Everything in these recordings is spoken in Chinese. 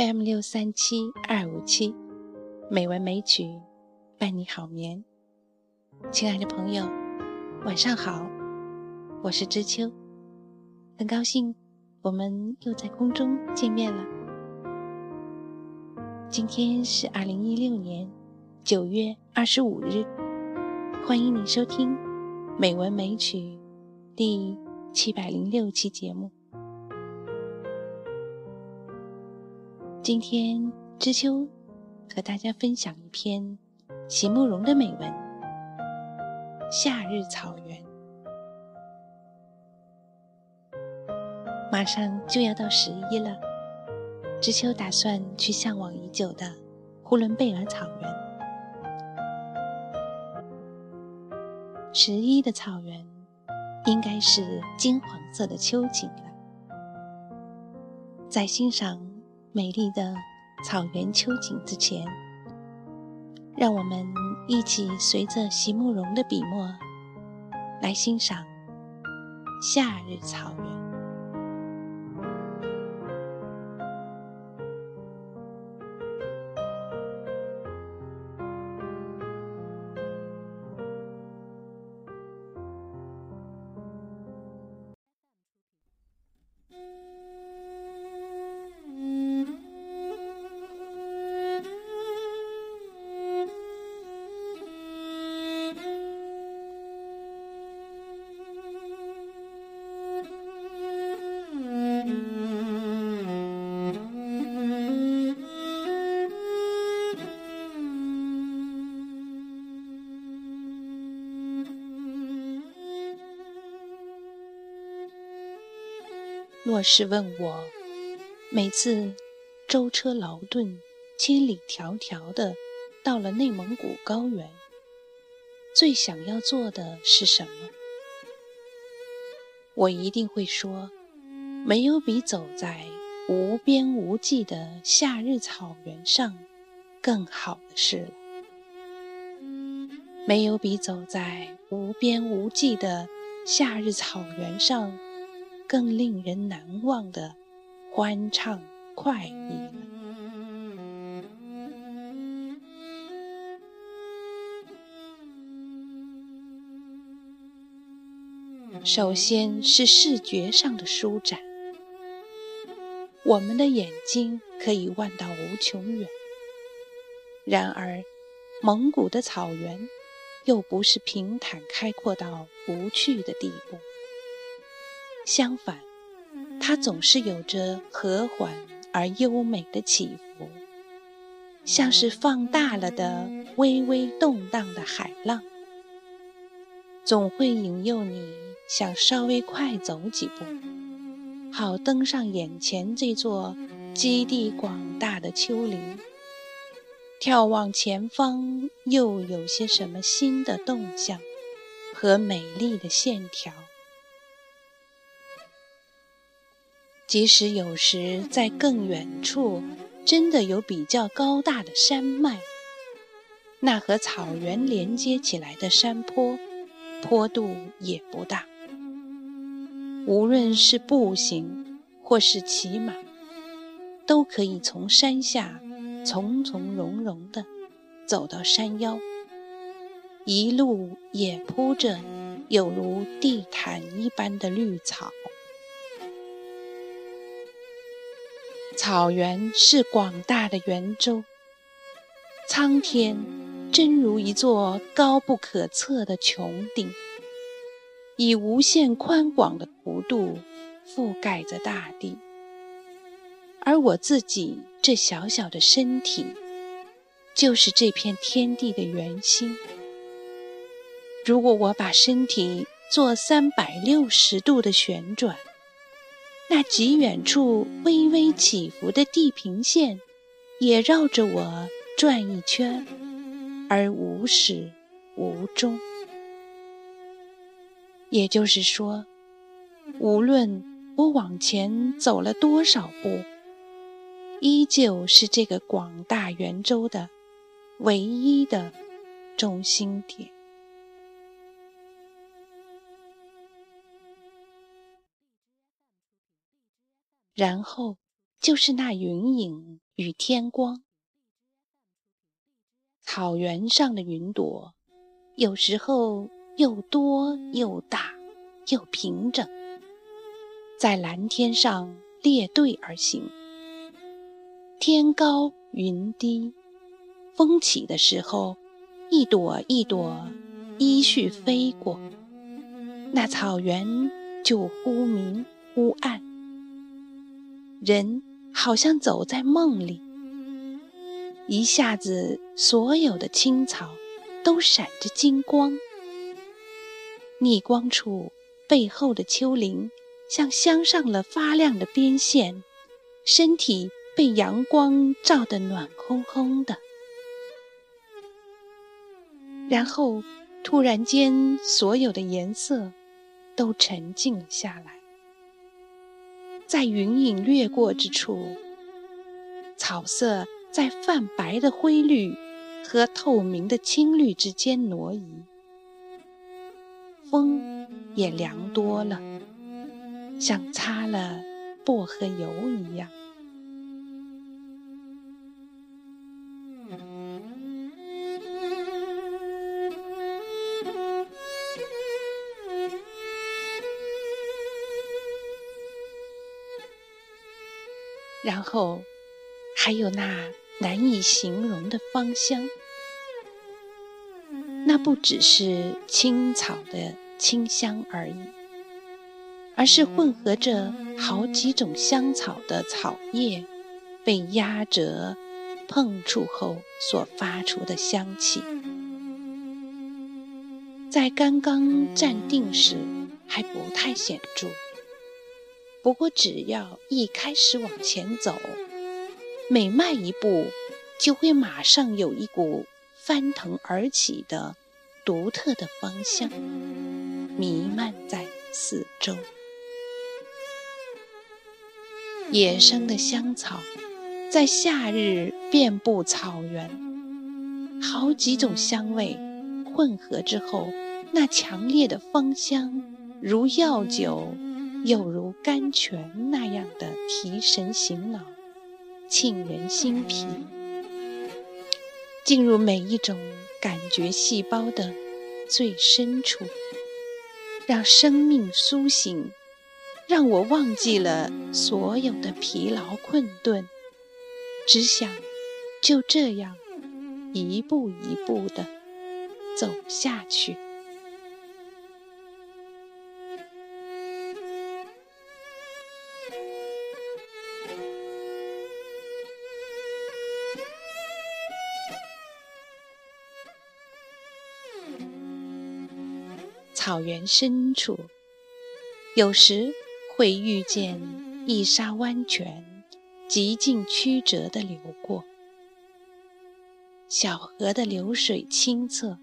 FM 六三七二五七，美文美曲伴你好眠。亲爱的朋友，晚上好，我是知秋，很高兴我们又在空中见面了。今天是二零一六年九月二十五日，欢迎你收听《美文美曲》第七百零六期节目。今天知秋和大家分享一篇席慕容的美文《夏日草原》。马上就要到十一了，知秋打算去向往已久的呼伦贝尔草原。十一的草原应该是金黄色的秋景了，在欣赏。美丽的草原秋景之前，让我们一起随着席慕容的笔墨来欣赏夏日草原。若是问我，每次舟车劳顿、千里迢迢的到了内蒙古高原，最想要做的是什么？我一定会说，没有比走在无边无际的夏日草原上更好的事了。没有比走在无边无际的夏日草原上。更令人难忘的欢畅快意了。首先是视觉上的舒展，我们的眼睛可以望到无穷远。然而，蒙古的草原又不是平坦开阔到无趣的地步。相反，它总是有着和缓而优美的起伏，像是放大了的微微动荡的海浪，总会引诱你想稍微快走几步，好登上眼前这座基地广大的丘陵，眺望前方又有些什么新的动向和美丽的线条。即使有时在更远处，真的有比较高大的山脉，那和草原连接起来的山坡，坡度也不大。无论是步行或是骑马，都可以从山下从从容容地走到山腰，一路也铺着有如地毯一般的绿草。草原是广大的圆周，苍天真如一座高不可测的穹顶，以无限宽广的弧度覆盖着大地。而我自己这小小的身体，就是这片天地的圆心。如果我把身体做三百六十度的旋转，那极远处微微起伏的地平线，也绕着我转一圈，而无始无终。也就是说，无论我往前走了多少步，依旧是这个广大圆周的唯一的中心点。然后，就是那云影与天光。草原上的云朵，有时候又多又大又平整，在蓝天上列队而行。天高云低，风起的时候，一朵一朵依序飞过，那草原就忽明忽暗，人好像走在梦里。一下子，所有的青草都闪着金光，逆光处背后的丘陵像镶上了发亮的边线，身体。被阳光照得暖烘烘的，然后突然间，所有的颜色都沉静了下来。在云影掠过之处，草色在泛白的灰绿和透明的青绿之间挪移，风也凉多了，像擦了薄荷油一样。然后，还有那难以形容的芳香，那不只是青草的清香而已，而是混合着好几种香草的草叶被压折、碰触后所发出的香气。在刚刚站定时还不太显著。不过，只要一开始往前走，每迈一步，就会马上有一股翻腾而起的独特的芳香弥漫在四周。野生的香草在夏日遍布草原，好几种香味混合之后，那强烈的芳香如药酒。又如甘泉那样的提神醒脑、沁人心脾，进入每一种感觉细胞的最深处，让生命苏醒，让我忘记了所有的疲劳困顿，只想就这样一步一步地走下去。草原深处，有时会遇见一沙湾泉，极尽曲折的流过。小河的流水清澈，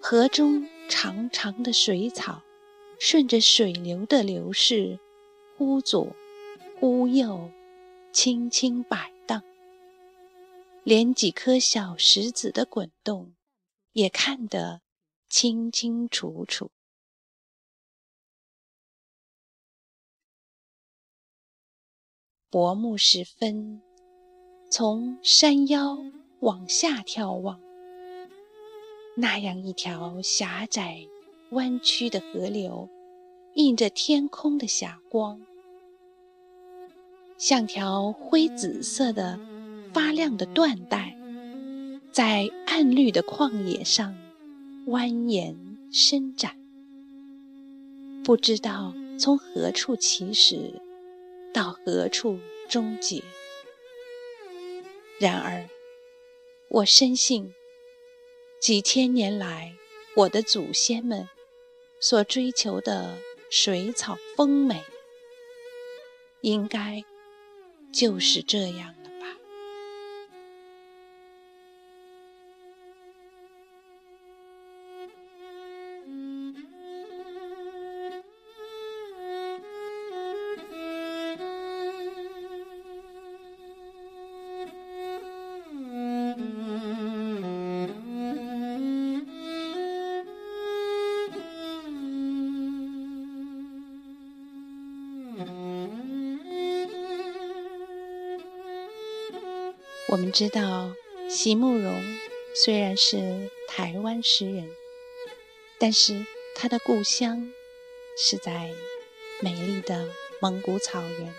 河中长长的水草顺着水流的流逝，忽左忽右，轻轻摆荡。连几颗小石子的滚动，也看得。清清楚楚。薄暮时分，从山腰往下眺望，那样一条狭窄弯曲的河流，映着天空的霞光，像条灰紫色的发亮的缎带，在暗绿的旷野上。蜿蜒伸展，不知道从何处起始，到何处终结。然而，我深信，几千年来我的祖先们所追求的水草丰美，应该就是这样。我们知道，席慕容虽然是台湾诗人，但是他的故乡是在美丽的蒙古草原。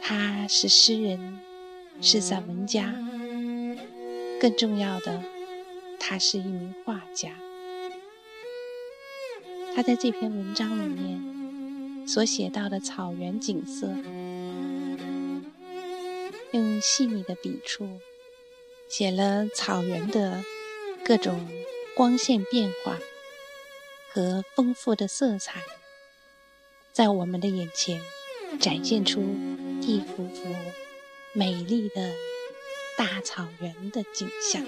他是诗人，是散文家，更重要的，他是一名画家。他在这篇文章里面所写到的草原景色，用细腻的笔触写了草原的各种光线变化和丰富的色彩，在我们的眼前展现出一幅幅美丽的大草原的景象。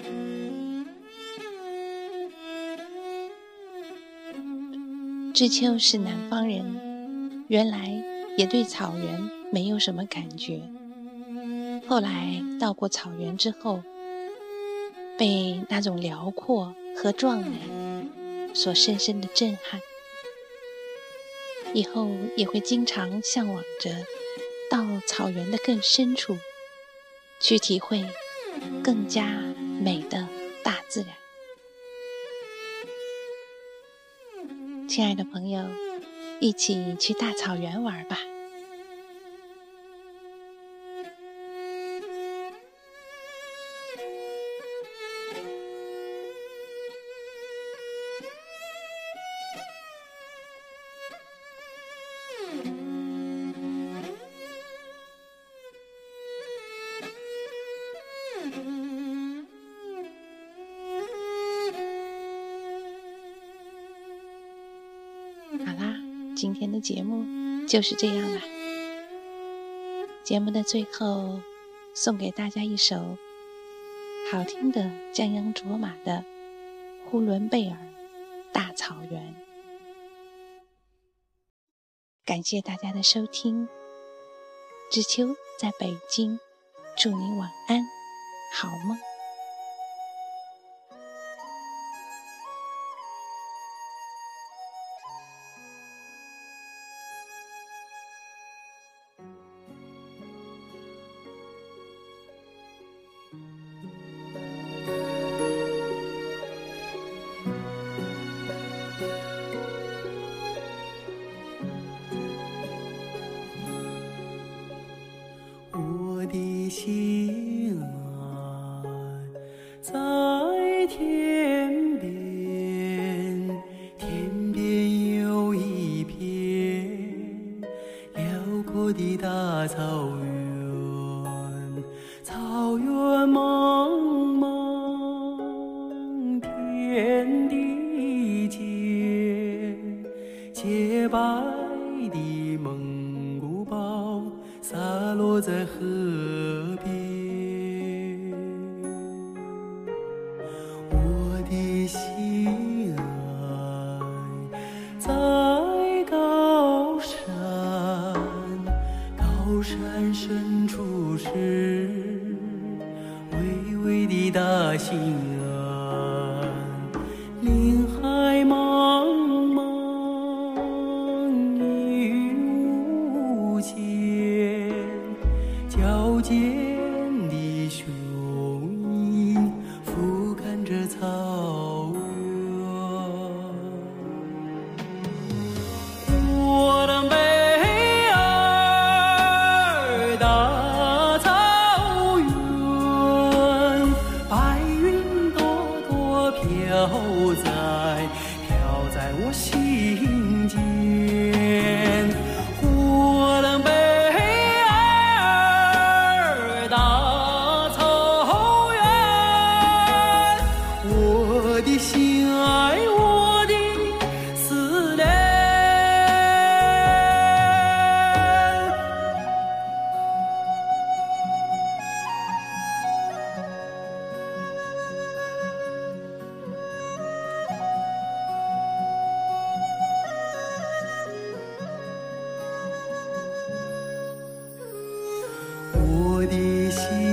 知秋是南方人，原来也对草原没有什么感觉。后来到过草原之后，被那种辽阔和壮美所深深的震撼。以后也会经常向往着到草原的更深处，去体会更加美的大自然。亲爱的朋友，一起去大草原玩吧。就是这样了。节目的最后，送给大家一首好听的江央卓玛的《呼伦贝尔大草原》。感谢大家的收听，知秋在北京，祝你晚安，好梦。在我心。我的心。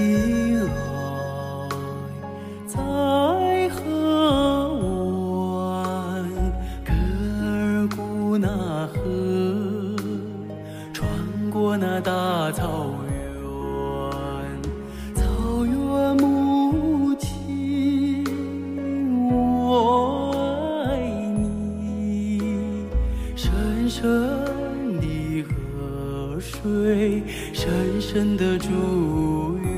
深深的祝愿。